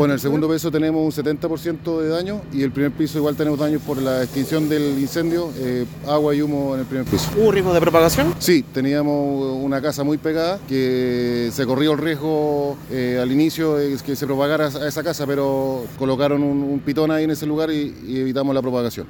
Bueno, el segundo piso tenemos un 70% de daño y el primer piso igual tenemos daños por la extinción del incendio, eh, agua y humo en el primer piso. ¿Hubo riesgo de propagación? Sí, teníamos una casa muy pegada que se corrió el riesgo eh, al inicio de que se propagara a esa casa, pero colocaron un, un pitón ahí en ese lugar y, y evitamos la propagación.